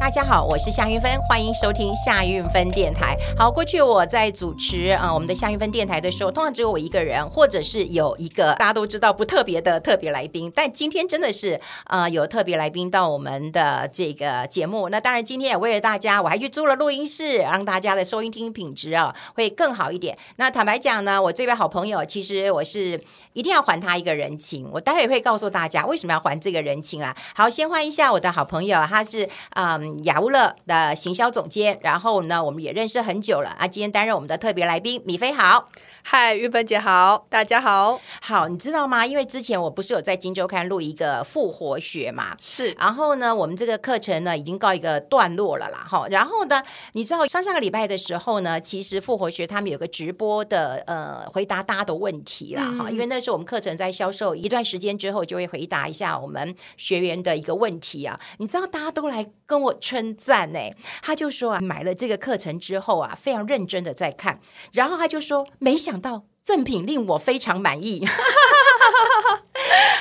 大家好，我是夏云芬，欢迎收听夏云芬电台。好，过去我在主持啊、我们的夏云芬电台的时候，通常只有我一个人，或者是有一个大家都知道不特别的特别来宾。但今天真的是啊、有特别来宾到我们的这个节目。那当然今天也为了大家，我还去租了录音室，让大家的收音听品质啊会更好一点。那坦白讲呢，我这位好朋友，其实我是一定要还他一个人情。我待会会告诉大家为什么要还这个人情啊。好，先欢迎一下我的好朋友，他是嗯。雅乌乐的行销总监，然后呢，我们也认识很久了啊。今天担任我们的特别来宾，米菲好。嗨，玉芬姐好，大家好。好，你知道吗？因为之前我不是有在《金周刊》录一个复活学嘛，是。然后呢，我们这个课程呢已经告一个段落了啦。哈，然后呢，你知道上上个礼拜的时候呢，其实复活学他们有个直播的呃回答大家的问题啦。哈、嗯，因为那时候我们课程在销售一段时间之后，就会回答一下我们学员的一个问题啊。你知道大家都来跟我称赞呢，他就说啊，买了这个课程之后啊，非常认真的在看，然后他就说没想。到赠品令我非常满意，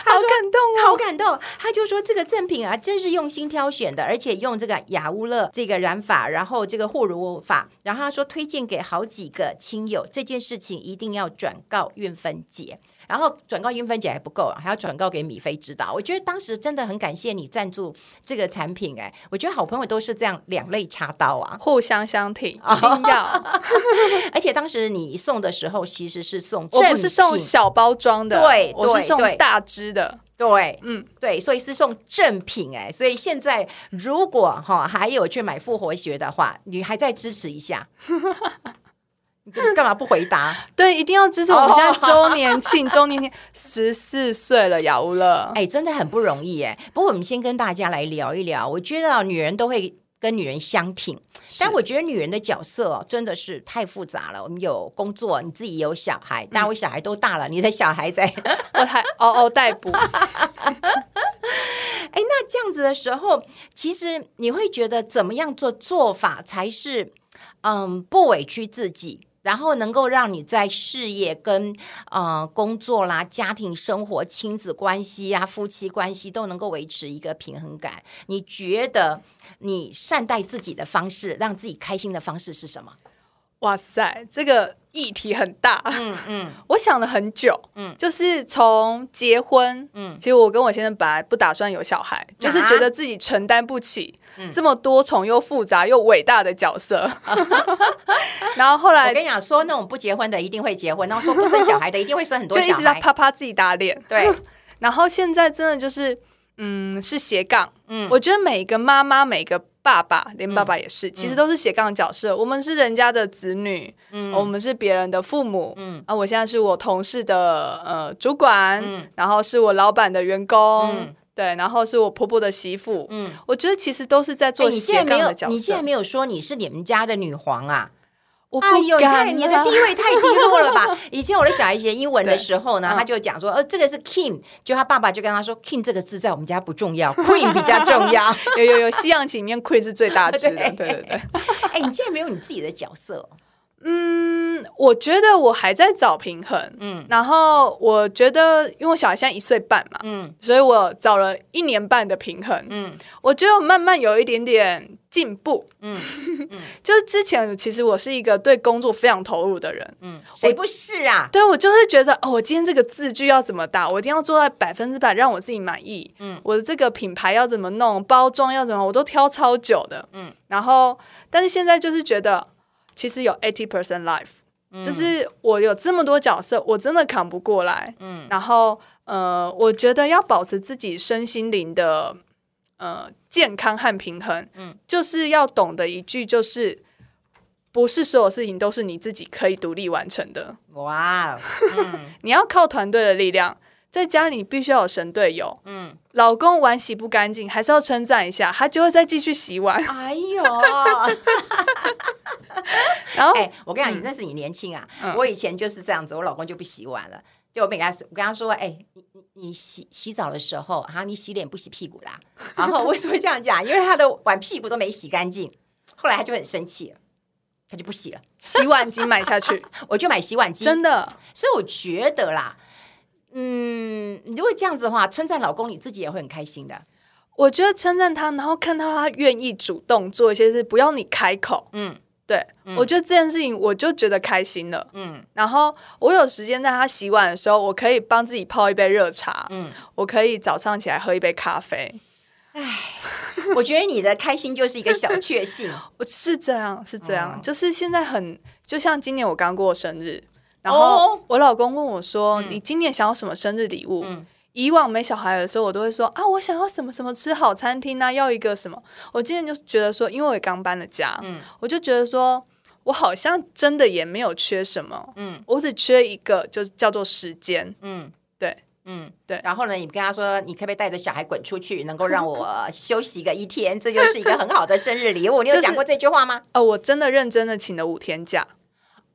好感动哦，好感动。他就说这个赠品啊，真是用心挑选的，而且用这个雅乌乐这个染法，然后这个护乳法，然后他说推荐给好几个亲友，这件事情一定要转告运芬姐。然后转告英芬姐还不够，还要转告给米菲知道。我觉得当时真的很感谢你赞助这个产品，哎，我觉得好朋友都是这样两肋插刀啊，互相相挺，一定要。而且当时你送的时候其实是送，我不是送小包装的，对，我是送大支的，对，嗯，对，所以是送正品，哎，所以现在如果哈还有去买复活学的话，你还再支持一下。你干嘛不回答？对，一定要支持我们现在周年庆，周年庆十四岁了，雅乌乐，哎，真的很不容易哎。不过我们先跟大家来聊一聊，我觉得女人都会跟女人相挺，但我觉得女人的角色哦真的是太复杂了。我们有工作，你自己有小孩，但我小孩都大了，嗯、你的小孩在，我还嗷嗷待哺。哎，那这样子的时候，其实你会觉得怎么样做做法才是嗯不委屈自己？然后能够让你在事业跟呃工作啦、家庭生活、亲子关系呀、夫妻关系都能够维持一个平衡感。你觉得你善待自己的方式，让自己开心的方式是什么？哇塞，这个。议题很大，嗯嗯，我想了很久，嗯，就是从结婚，嗯，其实我跟我先生本来不打算有小孩，啊、就是觉得自己承担不起这么多重又复杂又伟大的角色，嗯、然后后来我跟你讲，说那种不结婚的一定会结婚，然后说不生小孩的一定会生很多小孩，就一直在啪啪自己打脸，对，然后现在真的就是，嗯，是斜杠，嗯，我觉得每个妈妈每个。爸爸，连爸爸也是，嗯、其实都是斜杠角色。嗯、我们是人家的子女，嗯，我们是别人的父母，嗯。啊，我现在是我同事的呃主管，嗯，然后是我老板的员工，嗯，对，然后是我婆婆的媳妇，嗯，我觉得其实都是在做斜杠的角色。你现在没有说你是你们家的女皇啊？哎呦，你的地位太低落了吧？以前我的小孩学英文的时候呢，他就讲说，呃，这个是 king，就他爸爸就跟他说，king 这个字在我们家不重要，queen 比较重要。有有有，西洋棋里面 queen 是最大值的，对对对。哎，你竟然没有你自己的角色？嗯，我觉得我还在找平衡。嗯，然后我觉得，因为我小孩现在一岁半嘛，嗯，所以我找了一年半的平衡。嗯，我觉得慢慢有一点点进步。嗯，就是之前其实我是一个对工作非常投入的人。嗯，谁不是啊？对，我就是觉得哦，我今天这个字句要怎么打，我一定要做到百分之百让我自己满意。嗯，我的这个品牌要怎么弄，包装要怎么，我都挑超久的。嗯，然后但是现在就是觉得。其实有 eighty percent life，嗯，就是我有这么多角色，我真的扛不过来。嗯，然后呃，我觉得要保持自己身心灵的呃健康和平衡，嗯，就是要懂得一句，就是不是所有事情都是你自己可以独立完成的。哇，嗯，你要靠团队的力量。在家里必须要有神队友。嗯，老公碗洗不干净，还是要称赞一下，他就会再继续洗碗。哎呦，然后，哎、欸，我跟你讲，你那是你年轻啊，嗯、我以前就是这样子，我老公就不洗碗了。就我跟他，我跟他说，哎、欸，你你你洗洗澡的时候，哈，你洗脸不洗屁股啦。然后为什么会这样讲？因为他的碗屁股都没洗干净。后来他就很生气了，他就不洗了。洗碗机买下去，我就买洗碗机，真的。所以我觉得啦。嗯，如果这样子的话，称赞老公，你自己也会很开心的。我觉得称赞他，然后看到他愿意主动做一些事，不要你开口，嗯，对，嗯我觉得这件事情我就觉得开心了，嗯。然后我有时间在他洗碗的时候，我可以帮自己泡一杯热茶，嗯，我可以早上起来喝一杯咖啡，唉我觉得你的开心就是一个小确幸，我是这样，是这样，哦就是现在很，就像今年我刚过生日，然哦后我老公问我说：“嗯你今年想要什么生日礼物？”嗯以往没小孩的时候，我都会说：“啊，我想要什么什么吃好餐厅啊，要一个什么。”我今年就觉得说，因为我也刚搬了家，嗯我就觉得说我好像真的也没有缺什么，嗯我只缺一个，就是叫做时间。嗯，对，嗯对然后呢，你跟他说，你可不可以带着小孩滚出去，能够让我 休息个一天？这就是一个很好的生日礼物。你有就是讲过这句话吗？哦，我真的认真的请了五天假，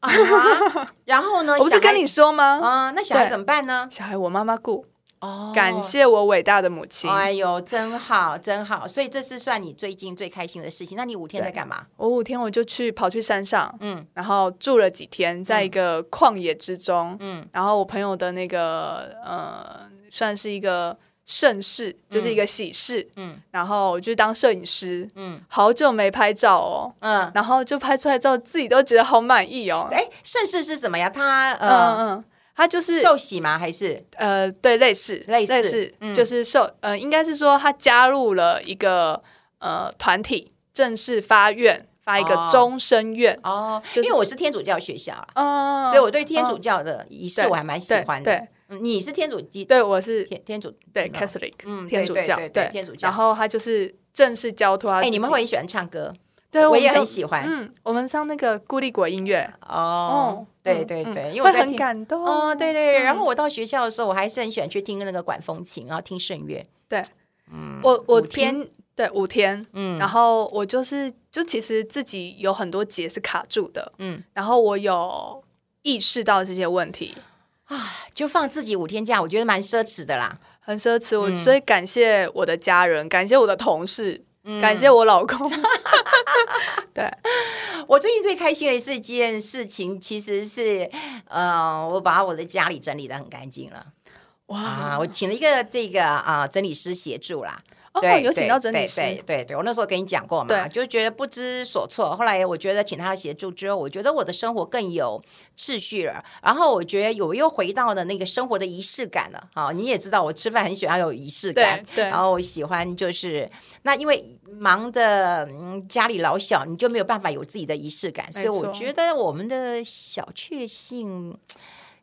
啊，然后呢？我不是跟你说吗？啊，那小孩怎么办呢？小孩我妈妈顾，哦感谢我伟大的母亲。哎呦，真好，真好！所以这是算你最近最开心的事情。那你五天在干嘛？我五天我就去跑去山上，嗯然后住了几天，在一个旷野之中，嗯然后我朋友的那个呃，算是一个盛世，就是一个喜事，嗯。然后我就当摄影师，嗯。好久没拍照哦，嗯。然后就拍出来之后，自己都觉得好满意哦。哎，盛世是什么呀？他嗯呃，嗯，他就是寿喜吗？还是？呃，对，类似类似似，嗯。就是受呃，应该是说他加入了一个呃团体，正式发愿，发一个哦。终身愿，哦？就是因为我是天主教学校啊，嗯，所以我对天主嗯教的仪式我还蛮喜欢的。你是天主基对，我是天天主对嗯 Catholic，嗯天主教，对天主教然后他就是正式教托他哎，你们会很喜欢唱歌，对，我也很喜欢嗯，我们上那个固力果音乐，哦。对对嗯对，因为我在听感动哦，对对。嗯然后我到学校的时候，我还是很喜欢去听那个管风琴，然后听圣乐。对，嗯，我我天听对五天，嗯然后我就是就其实自己有很多节是卡住的，嗯然后我有意识到这些问题，啊，就放自己五天假，我觉得蛮奢侈的啦。很奢侈，我嗯。所以感谢我的家人，感谢我的同事，嗯。感谢我老公，对，我最近最开心的是一件事情，其实是呃，我把我的家里整理的很干净了。哇。啊，我请了一个这个啊整理师协助啦。哦，对，有请到整理对师，对对对，我那时候跟你讲过嘛，就觉得不知所措。后来我觉得请他协助之后，我觉得我的生活更有秩序了。然后我觉得我又回到了那个生活的仪式感了。好，你也知道我吃饭很喜欢有仪式感，对对然后我喜欢就是那因为忙的嗯家里老小，你就没有办法有自己的仪式感，所以我觉得我们的小确幸，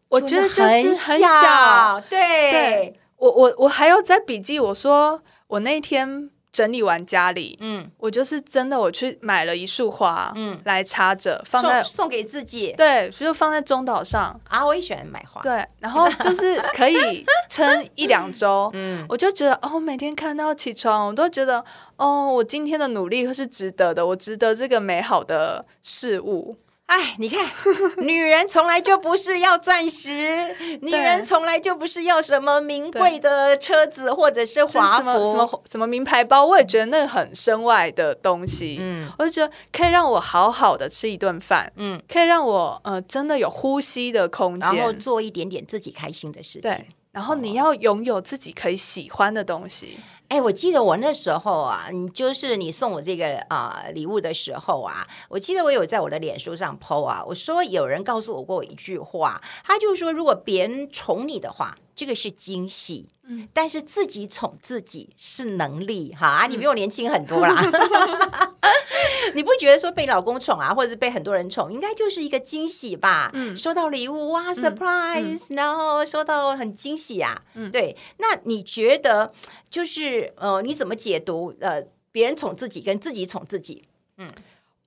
我觉得就是很很小，对对我我我还要在笔记，我说我那天整理完家里，嗯我就是真的我去买了一束花，嗯，来插着放在送送给自己对，就放在中岛上，啊，我也喜欢买花，对，然后就是可以 撑一两周。嗯。我就觉得哦，每天看到起床，我都觉得哦，我今天的努力是值得的，我值得这个美好的事物。哎，你看，女人从来就不是要钻石，女人从来就不是要什么名贵的车子或者是就是华什么什服。么什么名牌包，我也觉得那很身外的东西。嗯我就觉得可以让我好好的吃一顿饭，嗯，可以让我呃真的有呼吸的空间然后。做一点点自己开心的事情对。，然后你要拥有自己可以喜欢的东西。哎，我记得我那时候啊，你就是你送我这个啊、呃、礼物的时候啊，我记得我有在我的脸书上 po 啊，我说有人告诉我过一句话，他就说如果别人宠你的话，这个是惊喜，嗯，但是自己宠自己是能力，哈，啊，你比我年轻很多啦。你不觉得说被老公宠啊，或者是被很多人宠，应该就是一个惊喜吧？嗯，收到礼物哇，surprise，、然后收到很惊喜啊。嗯，对。那你觉得就是呃，你怎么解读呃，别人宠自己跟自己宠自己？嗯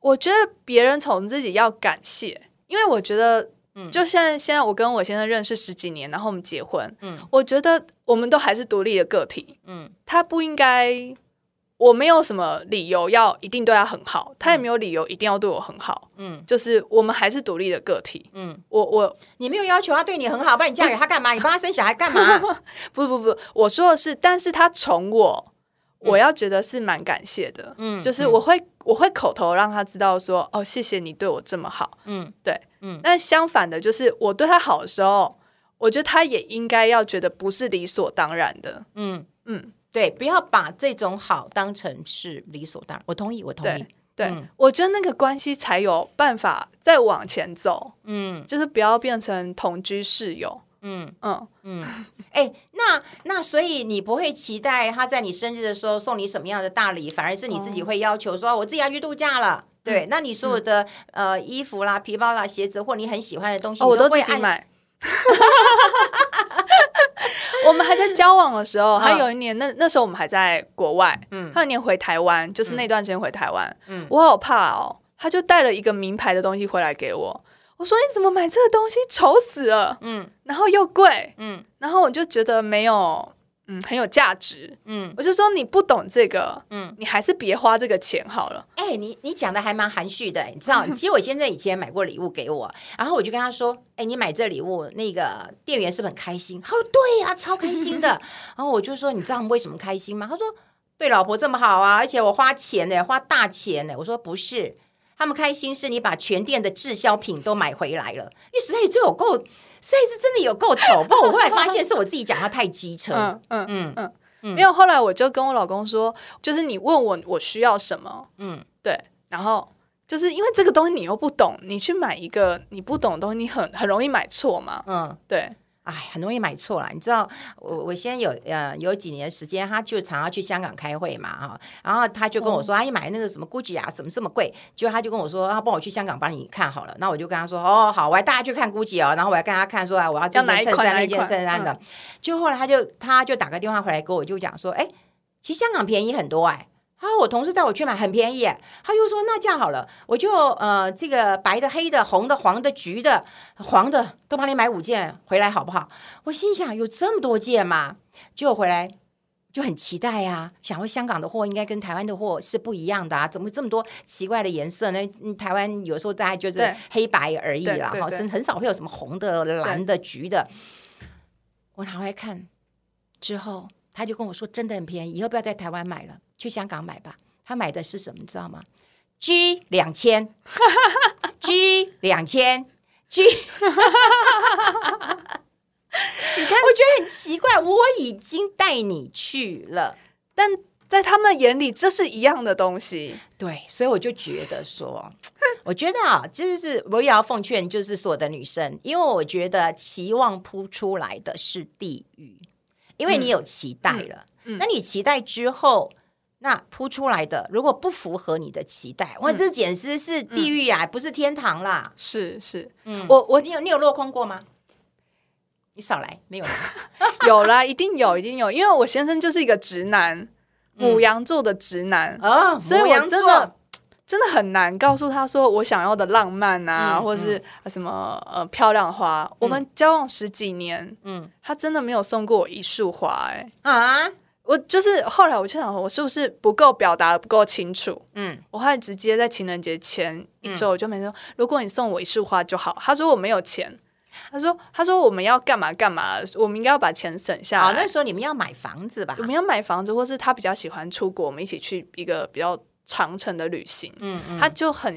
我觉得别人宠自己要感谢，因为我觉得，嗯就现在现在我跟我先生认识十几年，然后我们结婚，嗯我觉得我们都还是独立的个体，嗯他不应该，我没有什么理由要一定对他很好，他也没有理由一定要对我很好，嗯就是我们还是独立的个体。嗯，我我你没有要求他对你很好，不然你嫁给他干嘛？你帮他生小孩干嘛？不 不不，我说的是，但是他宠我，我要觉得是蛮感谢的，嗯就是我会我会口头让他知道说，哦，谢谢你对我这么好，嗯对，嗯但相反的，就是我对他好的时候，我觉得他也应该要觉得不是理所当然的，嗯嗯，对，不要把这种好当成是理所当然。我同意，我同意。对，嗯、我觉得那个关系才有办法再往前走。嗯，就是不要变成同居室友。嗯嗯嗯。哎、嗯欸，那那所以你不会期待他在你生日的时候送你什么样的大礼，反而是你自己会要求说，我自己要去度假了。对，那你所有的、嗯、呃衣服啦、皮包啦、鞋子，或你很喜欢的东西，哦、我都自己买。我们还在交往的时候，他有一年，那那时候我们还在国外，嗯，他有一年回台湾，就是那段时间回台湾，嗯，我好怕哦，他就带了一个名牌的东西回来给我，我说你怎么买这个东西，丑死了，嗯，然后又贵，嗯，然后我就觉得没有。嗯，很有价值。嗯，我就说你不懂这个，嗯，你还是别花这个钱好了。哎、欸，你你讲的还蛮含蓄的，你知道？其实我现在以前买过礼物给我，然后我就跟他说：“哎、欸，你买这礼物，那个店员是不是很开心？”他说：“对呀、啊，超开心的。”然后我就说：“你知道他们为什么开心吗？”他说：“对老婆这么好啊，而且我花钱呢，花大钱呢。”我说：“不是，他们开心是你把全店的滞销品都买回来了。你实在就有够。”实在是真的有够丑，不过我后来发现是我自己讲话太机车。嗯嗯嗯嗯，嗯，没有。后来我就跟我老公说，就是你问我我需要什么，嗯，对。然后就是因为这个东西你又不懂，你去买一个你不懂的东西，你很很容易买错嘛。嗯，对。哎，很容易买错了。你知道，我我先有呃有几年时间，他就常要去香港开会嘛哈，然后他就跟我说，阿姨买那个什么 GUCCI 啊，怎么这么贵？就他就跟我说，他帮我去香港帮你看好了。那我就跟他说，哦好，我还带他去看 GUCCI 哦，然后我还跟他看说啊，我要这件衬衫那件衬衫的。就后来他就他就打个电话回来跟我就讲说，哎，其实香港便宜很多哎。然后我同事带我去买，很便宜。他就说：“那这样好了，我就呃，这个白的、黑的、红的、黄的、橘的、黄的都帮你买五件回来，好不好？”我心想：“有这么多件吗？”结果回来就很期待呀、啊，想说香港的货应该跟台湾的货是不一样的啊，怎么这么多奇怪的颜色呢？台湾有时候大家就是黑白而已啦，哈，是很少会有什么红的、蓝的、橘的。我拿回来看之后，他就跟我说：“真的很便宜，以后不要在台湾买了。”去香港买吧，他买的是什么？你知道吗？G 两千，G 两千，G。你看，我觉得很奇怪，我已经带你去了，但在他们眼里，这是一样的东西。对，所以我就觉得说，我觉得啊，就是我也要奉劝，就是所有的女生，因为我觉得期望铺出来的是地狱，因为你有期待了，嗯嗯、那你期待之后。那铺出来的如果不符合你的期待，哇，这简直是地狱呀，不是天堂啦！是是，嗯，我我你有你有落空过吗？你少来，没有，有啦，一定有，一定有，因为我先生就是一个直男，母羊座的直男啊，所以我真的真的很难告诉他说我想要的浪漫啊，或者是什么呃漂亮花。我们交往十几年，嗯，他真的没有送过我一束花，哎啊。我就是后来我就想，我是不是不够表达的不够清楚？嗯，我后来直接在情人节前一周我就没说，如果你送我一束花就好。他说我没有钱，他说他说我们要干嘛干嘛，我们应该要把钱省下来。好，那时候你们要买房子吧？我们要买房子，或是他比较喜欢出国，我们一起去一个比较长程的旅行。嗯嗯，他就很。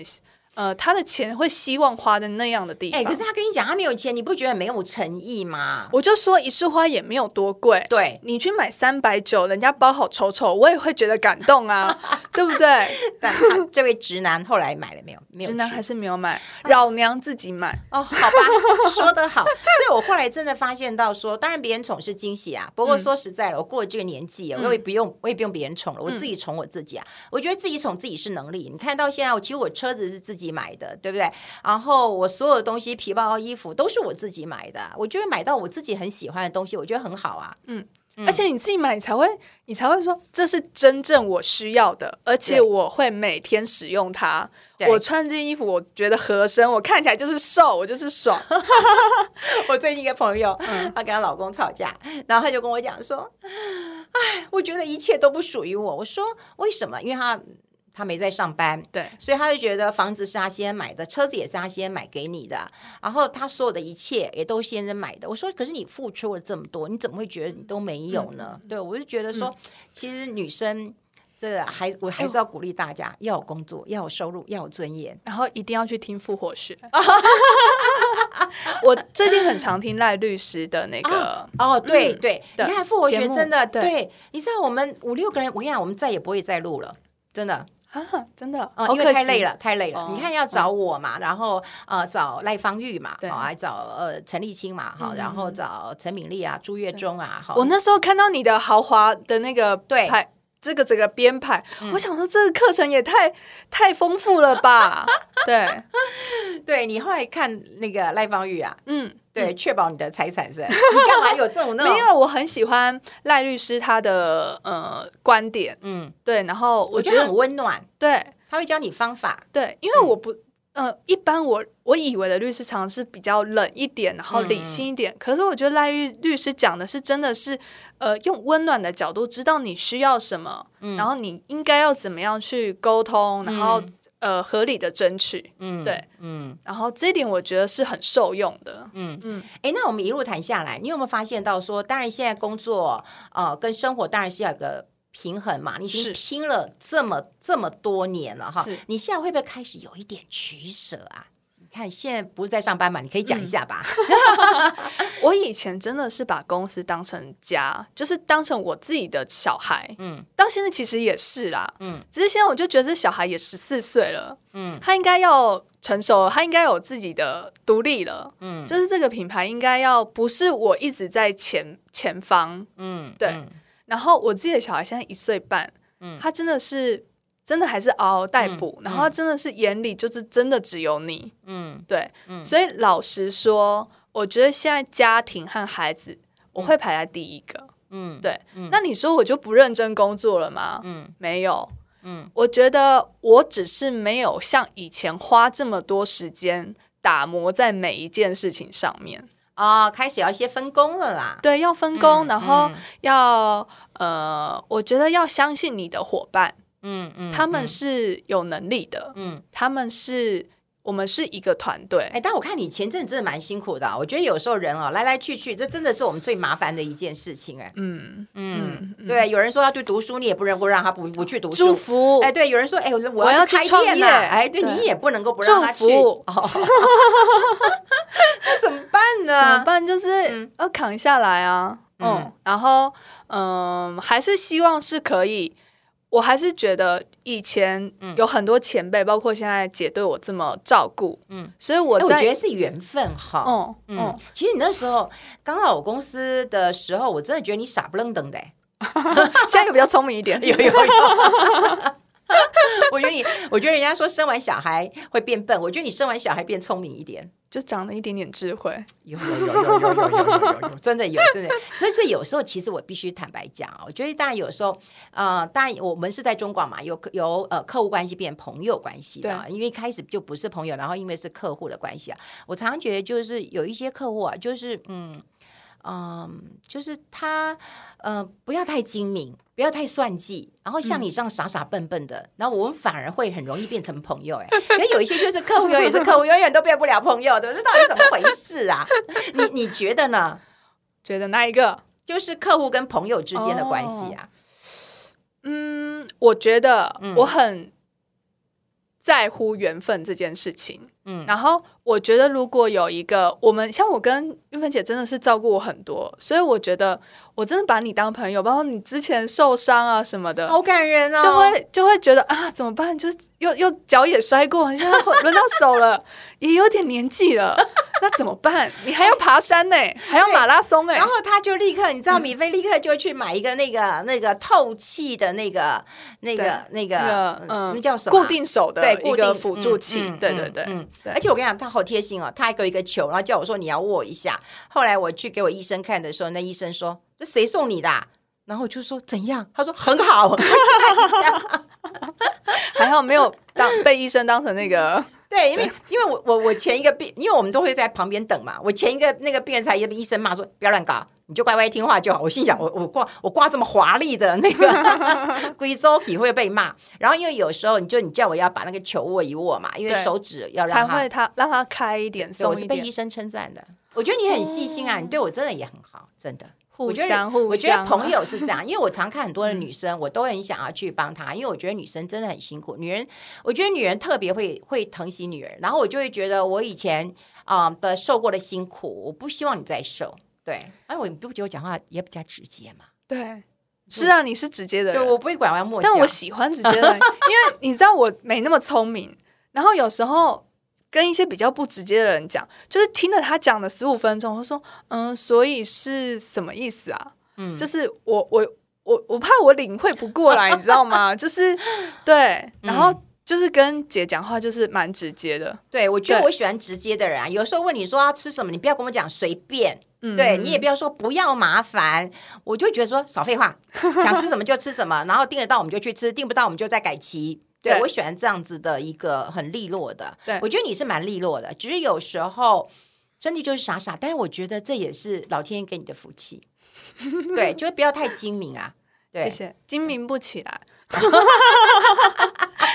呃，他的钱会希望花在那样的地方。哎、欸，可是他跟你讲他没有钱，你不觉得没有诚意吗？我就说一束花也没有多贵，对，你去买三百九，人家包好丑丑，我也会觉得感动啊，对不对？但他这位直男后来买了没有？没有，直男还是没有买，老娘自己买。哦，好吧，说得好。所以我后来真的发现到说，当然别人宠是惊喜啊，不过说实在了，我过了这个年纪，我也不用，我也不用别人宠了，我自己宠我自己啊。我觉得自己宠自己是能力。你看到现在，我其实我车子是自己买的，对不对？然后我所有的东西，皮包、衣服都是我自己买的。我就会买到我自己很喜欢的东西，我觉得很好啊。嗯，而且你自己买，你才会，你才会说这是真正我需要的，而且我会每天使用它。我穿这件衣服，我觉得合身，我看起来就是瘦，我就是爽。我最近一个朋友，嗯、她跟她老公吵架，然后她就跟我讲说：“哎，我觉得一切都不属于我。”我说：“为什么？”因为她。他没在上班，对，所以他就觉得房子是他先买的，车子也是他先买给你的，然后他所有的一切也都先生买的。我说，可是你付出了这么多，你怎么会觉得你都没有呢？嗯、对，我就觉得说，嗯、其实女生这还我还是要鼓励大家要有工作，要有收入，要有尊严，然后一定要去听复活学。我最近很常听赖律师的那个哦，哦，对对，你看复活学真的对，你知道我们五六个人，我跟你讲，我们再也不会再录了，真的。啊，真的，哦，因为太累了，太累了。你看要找我嘛，然后呃找赖芳玉嘛，好，还找呃陈立青嘛，好，然后找陈敏丽啊、朱月忠啊，好。我那时候看到你的豪华的那个对排，这个整个编排，我想说这个课程也太太丰富了吧？对，对你后来看那个赖芳玉啊，嗯。对，确保你的财产是。你干嘛有这种那种？没有，我很喜欢赖律师他的呃观点，嗯，对，然后我觉得，很温暖，对，他会教你方法，对，因为我不，嗯、呃，一般我我以为的律师常常是比较冷一点，然后理性一点，嗯、可是我觉得赖律律师讲的是真的是，呃，用温暖的角度，知道你需要什么，嗯、然后你应该要怎么样去沟通，然后。嗯呃，合理的争取，嗯，对，嗯，然后这一点我觉得是很受用的，嗯。嗯，哎、嗯，那我们一路谈下来，你有没有发现到说，当然现在工作呃跟生活当然是要有个平衡嘛，你已经拼了这么这么多年了哈，你现在会不会开始有一点取舍啊？看，现在不是在上班嘛？你可以讲一下吧。嗯、我以前真的是把公司当成家，就是当成我自己的小孩。嗯，到现在其实也是啦。嗯，只是现在我就觉得这小孩也十四岁了。嗯，他应该要成熟了，他应该有自己的独立了。嗯，就是这个品牌应该要不是我一直在前前方。嗯，对。嗯、然后我自己的小孩现在一岁半。嗯，他真的是。真的还是嗷嗷待哺，嗯、然后他真的是眼里就是真的只有你，嗯，对，嗯、所以老实说，我觉得现在家庭和孩子我会排在第一个，嗯，对，嗯、那你说我就不认真工作了吗？嗯，没有，嗯，我觉得我只是没有像以前花这么多时间打磨在每一件事情上面。啊、哦，开始要一些分工了啦，对，要分工，嗯、然后要呃，我觉得要相信你的伙伴。嗯嗯，他们是有能力的，嗯，他们是我们是一个团队，哎，但我看你前阵真的蛮辛苦的，我觉得有时候人哦来来去去，这真的是我们最麻烦的一件事情，哎，嗯嗯，对，有人说要去读书，你也不能够让他不不去读书，祝福，哎，对，有人说，哎，我要去开店了，哎，对你也不能够不让他去，那怎么办呢？怎么办？就是要扛下来啊，嗯，然后嗯，还是希望是可以。我还是觉得以前有很多前辈，嗯、包括现在姐对我这么照顾，嗯，所以我在、欸、我觉得是缘分哈，嗯嗯，嗯。其实你那时候刚到我公司的时候，我真的觉得你傻不愣登的，现在又比较聪明一点，有 有有。我觉得你，我觉得人家说生完小孩会变笨，我觉得你生完小孩变聪明一点，就长了一点点智慧。有有有有有有有有有，真的有真的。所以说有时候其实我必须坦白讲啊，我觉得当然有时候，呃，当然我们是在中广嘛，有有呃客户关系变朋友关系啊，对因为一开始就不是朋友，然后因为是客户的关系啊，我常常觉得就是有一些客户啊，就是嗯。嗯，就是他，呃，不要太精明，不要太算计，然后像你这样傻傻笨笨的，嗯、然后我们反而会很容易变成朋友。哎，可有一些就是客户永远是客户，永远都变不了朋友，对不对？这到底怎么回事啊？你你觉得呢？觉得那一个？就是客户跟朋友之间的关系啊？哦、嗯，我觉得我很在乎缘分这件事情。嗯，然后我觉得如果有一个我们像我跟玉芬姐真的是照顾我很多，所以我觉得我真的把你当朋友，包括你之前受伤啊什么的，好感人哦，就会就会觉得啊怎么办？就又又脚也摔过，现在轮到手了，也有点年纪了，那怎么办？你还要爬山呢，还要马拉松哎，然后他就立刻，你知道米菲立刻就去买一个那个那个透气的那个那个那个嗯，那叫什么？固定手的对，固定辅助器，对对对，嗯。对而且我跟你讲，他好贴心哦，他还给我一个球，然后叫我说你要握一下。后来我去给我医生看的时候，那医生说这谁送你的？然后我就说怎样？他说很好，还好没有当 被医生当成那个。对，因为因为我我我前一个病，因为我们都会在旁边等嘛。我前一个那个病人才医生骂说不要乱搞。你就乖乖听话就好。我心想，我我挂我挂这么华丽的那个贵州体会被骂。然后因为有时候你就你叫我要把那个球握一握嘛，因为手指要让他才会他让他开一点松一点。我是被医生称赞的，我觉得你很细心啊，嗯、你对我真的也很好，真的。互相互相，我觉得朋友是这样，因为我常看很多的女生，我都很想要去帮她，因为我觉得女生真的很辛苦。女人，我觉得女人特别会会疼惜女人，然后我就会觉得我以前啊、呃、的受过的辛苦，我不希望你再受。对，哎，我你不觉得我讲话也比较直接嘛？对，是啊，你是直接的人，对，我不会拐弯抹角，但我喜欢直接的，因为你知道我没那么聪明，然后有时候。跟一些比较不直接的人讲，就是听了他讲了十五分钟，我说嗯，所以是什么意思啊？嗯，就是我我我我怕我领会不过来，你知道吗？就是对，然后就是跟姐讲话就是蛮直接的。对，我觉得我喜欢直接的人啊。有时候问你说要吃什么，你不要跟我讲随便，嗯、对你也不要说不要麻烦，我就觉得说少废话，想吃什么就吃什么，然后订得到我们就去吃，订不到我们就再改期。对，对我喜欢这样子的一个很利落的。对，我觉得你是蛮利落的，只是有时候真的就是傻傻。但是我觉得这也是老天爷给你的福气。对，就是不要太精明啊。对，谢谢，精明不起来。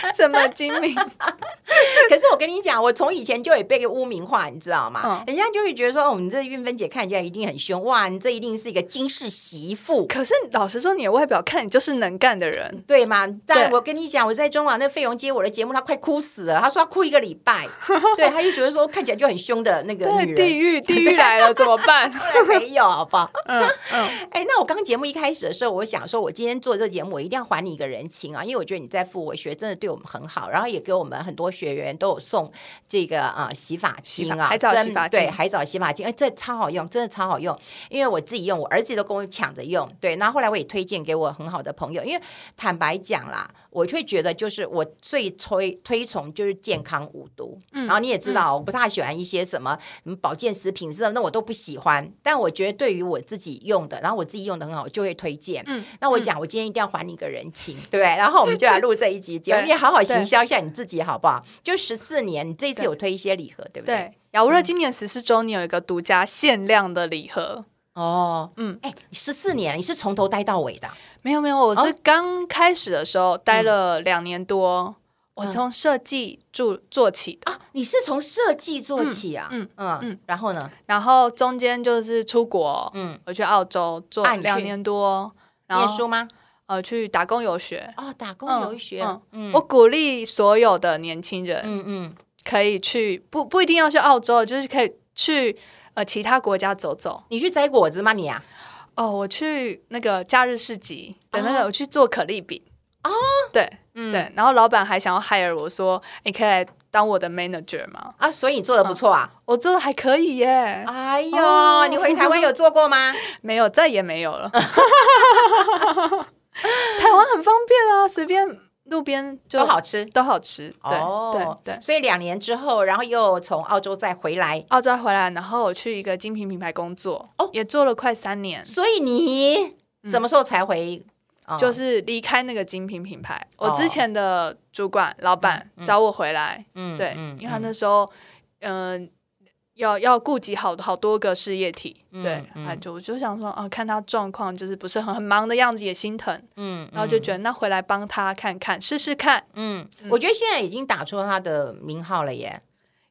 怎么精明？可是我跟你讲，我从以前就也被个污名化，你知道吗？嗯、人家就会觉得说，我们这运芬姐看起来一定很凶哇，你这一定是一个金氏媳妇。可是老实说，你的外表看你就是能干的人，对吗？但我跟你讲，我在中网那费荣接我的节目，他快哭死了。他说他哭一个礼拜，对，他就觉得说看起来就很凶的那个女人。地狱，地狱来了怎么办？后来没有，好不好？嗯嗯。哎、欸，那我刚节目一开始的时候，我想说，我今天做这个节目，我一定要还你一个人情啊，因为我觉得你在附我学，真的对我们很好，然后也给我们很多学员都有送这个啊、呃、洗发精啊，海藻洗发精，对，海藻洗发精，哎，这超好用，真的超好用，因为我自己用，我儿子都跟我抢着用，对，然后后来我也推荐给我很好的朋友，因为坦白讲啦，我会觉得就是我最推推崇就是健康无毒，嗯，然后你也知道，我不太喜欢一些什么什么保健食品，什么那我都不喜欢，但我觉得对于我自己用的，然后我自己用的很好，我就会推荐，嗯，那我讲，我今天一定要还你一个人情，嗯、对，然后我们就来录这一集 节目，好好行销一下你自己好不好？就十四年，你这一次有推一些礼盒，对，对不对？对，雅无乐今年十四周年有一个独家限量的礼盒哦。嗯，哎，十四年，你是从头待到尾的？没有没有，我是刚开始的时候待了两年多，嗯、我从设计做做起的啊。你是从设计做起啊？嗯嗯嗯。然后呢？然后中间就是出国，嗯，我去澳洲做两年多，念书吗？呃，去打工游学哦，打工游学，嗯嗯，我鼓励所有的年轻人，嗯嗯，可以去，不不一定要去澳洲，就是可以去呃其他国家走走。你去摘果子吗？你啊？哦，我去那个假日市集的那个，我去做可丽饼哦，对，嗯对，然后老板还想要 hire 我说，你可以来当我的 manager 吗？啊，所以你做的不错啊，我做的还可以耶。哎呦，你回台湾有做过吗？没有，再也没有了。台湾很方便啊，随便路边就都好吃，都好吃。对、哦、对对，所以两年之后，然后又从澳洲再回来，澳洲回来，然后我去一个精品品牌工作，哦，也做了快三年。所以你什么时候才回？就是离开那个精品品牌，我之前的主管老板找我回来，嗯，对，嗯、因为他那时候，嗯。呃要要顾及好好多个事业体，嗯、对，嗯、啊，就我就想说啊，看他状况就是不是很很忙的样子，也心疼，嗯，然后就觉得那回来帮他看看，试试看，嗯，嗯我觉得现在已经打出他的名号了耶，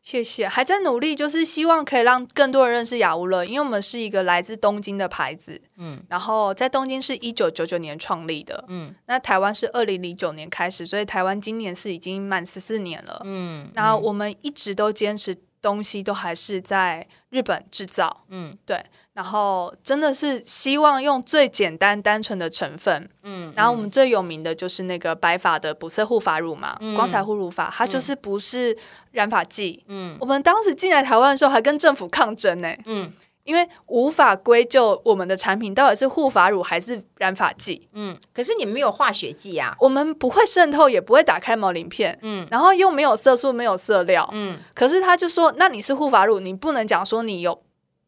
谢谢，还在努力，就是希望可以让更多人认识雅乌乐，因为我们是一个来自东京的牌子，嗯，然后在东京是一九九九年创立的，嗯，那台湾是二零零九年开始，所以台湾今年是已经满十四年了，嗯，然后我们一直都坚持。东西都还是在日本制造，嗯，对，然后真的是希望用最简单单纯的成分，嗯，然后我们最有名的就是那个白发的补色护发乳嘛，嗯、光彩护乳法，它就是不是染发剂，嗯，我们当时进来台湾的时候还跟政府抗争呢，嗯。因为无法归咎我们的产品到底是护发乳还是染发剂，嗯，可是你们没有化学剂啊，我们不会渗透，也不会打开毛鳞片，嗯，然后又没有色素，没有色料，嗯，可是他就说，那你是护发乳，你不能讲说你有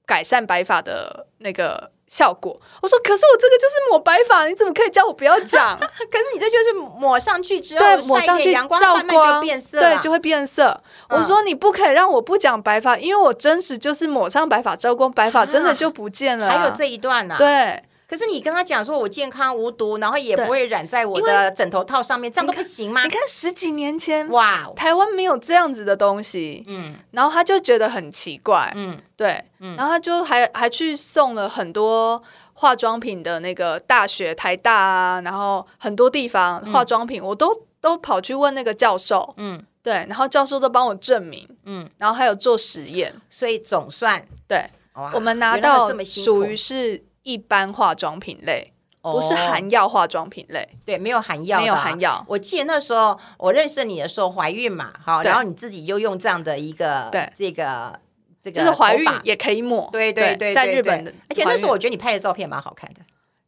改善白发的那个。效果，我说，可是我这个就是抹白发，你怎么可以叫我不要讲？可是你这就是抹上去之后，对，抹上去阳光照光就变色，对，就会变色。嗯、我说你不可以让我不讲白发，因为我真实就是抹上白发照光，白 发真的就不见了、啊。还有这一段呢、啊？对。可是你跟他讲说，我健康无毒，然后也不会染在我的枕头套上面，这样都不行吗？你看十几年前，哇，台湾没有这样子的东西，嗯，然后他就觉得很奇怪，嗯，对，嗯，然后他就还还去送了很多化妆品的那个大学，台大啊，然后很多地方化妆品，我都都跑去问那个教授，嗯，对，然后教授都帮我证明，嗯，然后还有做实验，所以总算对，我们拿到属于是一般化妆品类。不是含药化妆品类，对，没有含药，没有含药。我记得那时候我认识你的时候，怀孕嘛，好，然后你自己就用这样的一个，对，这个这个就是怀孕也可以抹，对对对，在日本的，而且那时候我觉得你拍的照片蛮好看的，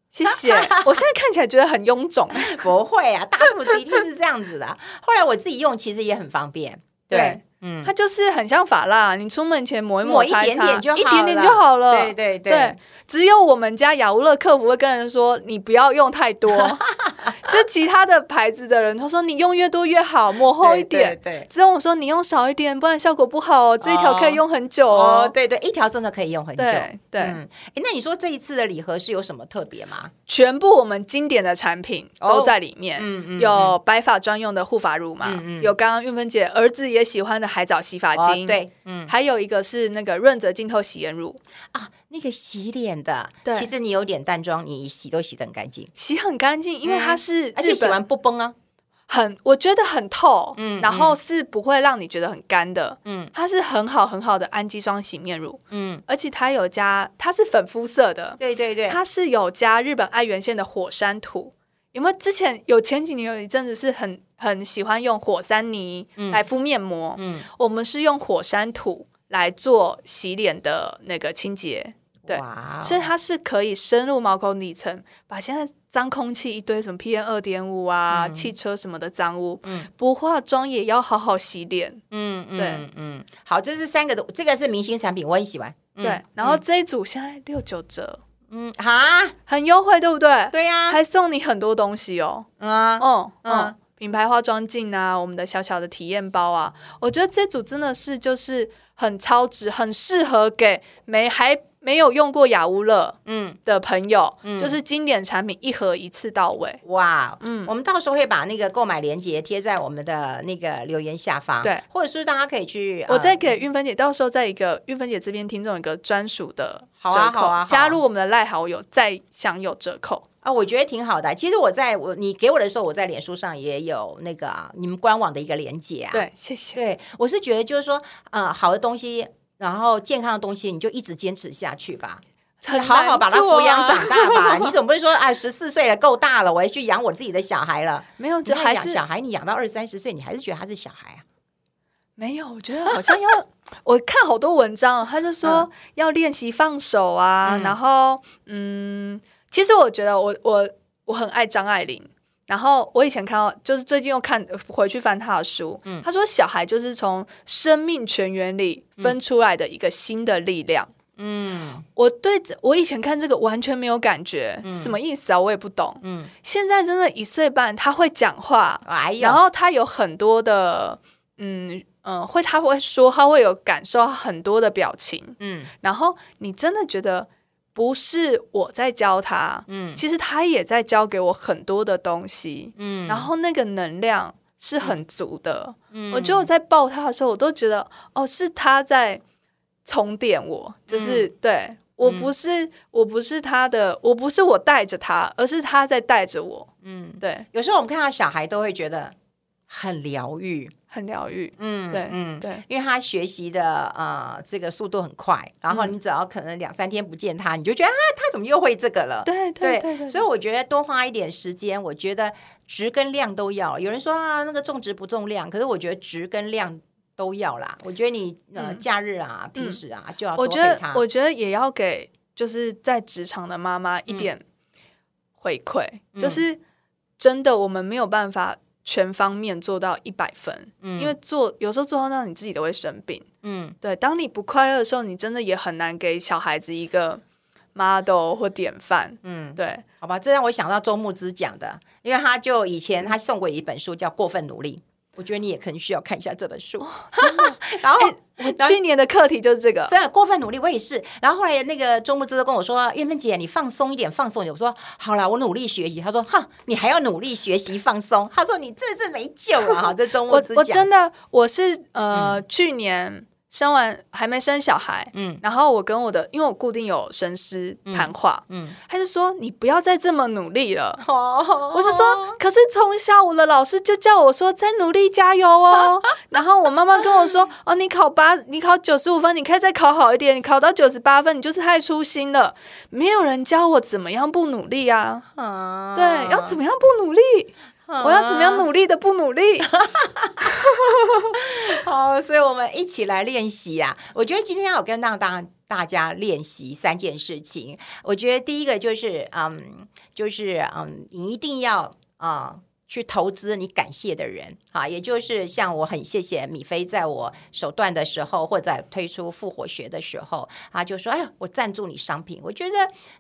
谢谢。我现在看起来觉得很臃肿，不会啊，大肚子一定是这样子的。后来我自己用，其实也很方便，对。嗯，它就是很像法蜡，你出门前抹一抹，擦一点点就好了，一点点就好了。对对对，对，只有我们家雅吾乐客服会跟人说，你不要用太多。就其他的牌子的人，他说你用越多越好，抹厚一点。对，对，对，只有我说你用少一点，不然效果不好哦。这一条可以用很久哦。哦对对，一条真的可以用很久。对对，嗯，那你说这一次的礼盒是有什么特别吗？全部我们经典的产品都在里面。嗯嗯，有白发专用的护发乳嘛？嗯嗯，有刚刚韵芬姐儿子也喜欢的海藻洗发精。对，嗯，还有一个是那个润泽净透洗颜乳啊，那个洗脸的，对，其实你有点淡妆，你洗都洗得很干净，洗很干净，因为它是、嗯、而且洗完不崩啊，很我觉得很透，嗯，然后是不会让你觉得很干的，嗯，它是很好很好的氨基酸洗面乳，嗯，而且它有加，它是粉肤色的，对对对，它是有加日本爱媛县的火山土，有没有？之前有前几年有一阵子是很。很喜欢用火山泥来敷面膜，嗯，嗯，我们是用火山土来做洗脸的那个清洁，对，所以它是可以深入毛孔底层，把现在脏空气一堆什么 PM 二点五啊，嗯、汽车什么的脏污，嗯，不化妆也要好好洗脸，嗯，对，嗯，嗯，好，这是三个的，这个是明星产品，我很喜欢，嗯、对，然后这一组现在六九折，嗯，哈，很优惠，对不对？对呀、啊，还送你很多东西哦，嗯，哦，嗯。品牌化妆镜啊，我们的小小的体验包啊，我觉得这组真的是就是很超值，很适合给没还没有用过雅乌乐嗯的朋友，嗯，就是经典产品一盒一次到位。哇，嗯，我们到时候会把那个购买链接贴在我们的那个留言下方，对，或者是大家可以去，我再给韵芬姐，到时候在一个韵芬姐这边听众一个专属的折扣，好啊，好啊，加入我们的赖好友再享有折扣。啊，我觉得挺好的。其实我在我你给我的时候，我在脸书上也有那个你们官网的一个连接啊。对，谢谢。对，我是觉得就是说，呃，好的东西，然后健康的东西，你就一直坚持下去吧，啊、好好把他抚养长大吧。你总不会说，啊，十四岁了够大了，我要去养我自己的小孩了？没有，就还是小孩，你养到二三十岁，你还是觉得他是小孩啊？没有，我觉得好像要 我看好多文章，他就说要练习放手啊，嗯、然后嗯。其实我觉得我我我很爱张爱玲，然后我以前看到，就是最近又看回去翻他的书，嗯，她说小孩就是从生命泉源里分出来的一个新的力量，嗯，我对这我以前看这个完全没有感觉，嗯、什么意思啊？我也不懂，嗯，现在真的一岁半，他会讲话，哎呦，然后他有很多的，嗯嗯，会他会说，他会有感受很多的表情，嗯，然后你真的觉得。不是我在教他，嗯，其实他也在教给我很多的东西，嗯，然后那个能量是很足的，嗯，我就在抱他的时候，我都觉得哦，是他在充电我，就是、嗯、对我不是、嗯、我不是他的，我不是我带着他，而是他在带着我，嗯，对，有时候我们看到小孩都会觉得很疗愈。很疗愈，嗯，对，嗯，对，因为他学习的呃这个速度很快，然后你只要可能两三天不见他，你就觉得啊，他怎么又会这个了？对对对，所以我觉得多花一点时间，我觉得值跟量都要。有人说啊，那个重质不重量，可是我觉得值跟量都要啦。我觉得你呃假日啊、平时啊就要。我觉得我觉得也要给就是在职场的妈妈一点回馈，就是真的我们没有办法。全方面做到一百分，嗯，因为做有时候做到那你自己都会生病，嗯，对。当你不快乐的时候，你真的也很难给小孩子一个 model 或典范，嗯，对。好吧，这让我想到周牧之讲的，因为他就以前他送过一本书叫《过分努力》。我觉得你也可能需要看一下这本书，哦、然后、欸、我去年的课题就是这个，真的过分努力，我也是。然后后来那个周木之都跟我说：“燕芬姐，你放松一点，放松一点。”我说：“好了，我努力学习。”他说：“哈，你还要努力学习放松？”他说：“你这是没救了哈。”这周慕姿讲，我真的我是呃、嗯、去年生完还没生小孩，嗯，然后我跟我的，因为我固定有神师谈话，嗯，嗯他就说你不要再这么努力了，哦、我就说，可是从小我的老师就叫我说再努力加油哦，然后我妈妈跟我说，哦，你考八，你考九十五分，你可以再考好一点，你考到九十八分，你就是太粗心了，没有人教我怎么样不努力啊，啊。对，要怎么样不努力？我要怎么样努力的不努力？好，所以我们一起来练习啊！我觉得今天要跟让大大家练习三件事情。我觉得第一个就是，嗯，就是嗯，你一定要啊。嗯去投资你感谢的人啊，也就是像我很谢谢米菲，在我手段的时候，或者在推出复活学的时候，啊，就说哎呀，我赞助你商品，我觉得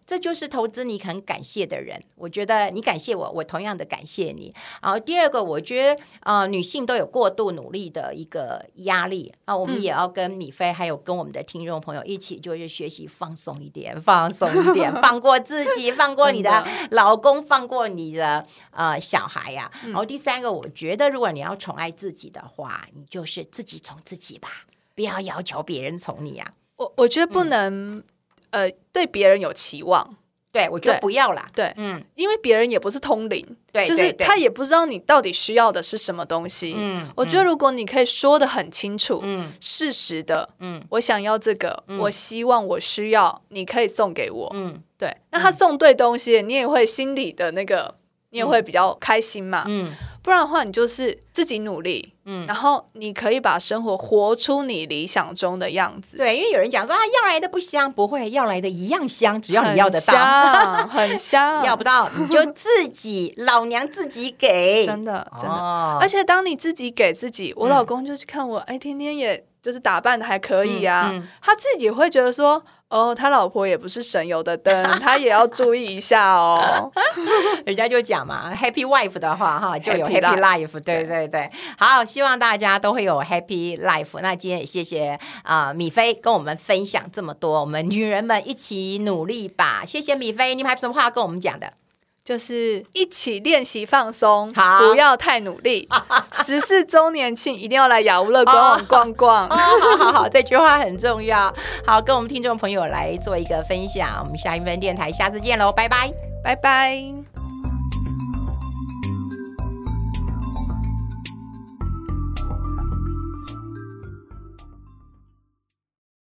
这就是投资你很感谢的人。我觉得你感谢我，我同样的感谢你。然后第二个，我觉得啊、呃，女性都有过度努力的一个压力啊，我们也要跟米菲还有跟我们的听众朋友一起，就是学习放松一点，放松一点，放过自己，放过你的老公，放过你的呃小孩呀、啊。然后第三个，我觉得如果你要宠爱自己的话，你就是自己宠自己吧，不要要求别人宠你啊。我我觉得不能、嗯、呃对别人有期望，对我觉得不要啦。对，嗯，因为别人也不是通灵，对，就是他也不知道你到底需要的是什么东西。嗯，我觉得如果你可以说的很清楚，嗯，事实的，嗯，我想要这个，嗯、我希望我需要，你可以送给我，嗯，对，那他送对东西，你也会心里的那个。你也会比较开心嘛？嗯，不然的话，你就是自己努力，嗯，然后你可以把生活活出你理想中的样子。对，因为有人讲说啊，要来的不香，不会，要来的一样香，只要你要得到，很香，很香。要不到你就自己老娘自己给，真的真的。哦、而且当你自己给自己，我老公就去看我，哎、嗯，天天也就是打扮的还可以啊，嗯嗯、他自己会觉得说。哦，他老婆也不是省油的灯，他也要注意一下哦。人家就讲嘛，Happy Wife 的话哈，就有 Happy Life。对对对，好，希望大家都会有 Happy Life。那今天也谢谢啊、呃，米菲跟我们分享这么多，我们女人们一起努力吧。谢谢米菲，你们还有什么话跟我们讲的？就是一起练习放松，不要太努力。十四周年庆一定要来雅无乐官网逛逛。哦，好好好，这句话很重要。好，跟我们听众朋友来做一个分享。我们下一份电台，下次见喽，拜拜，拜拜。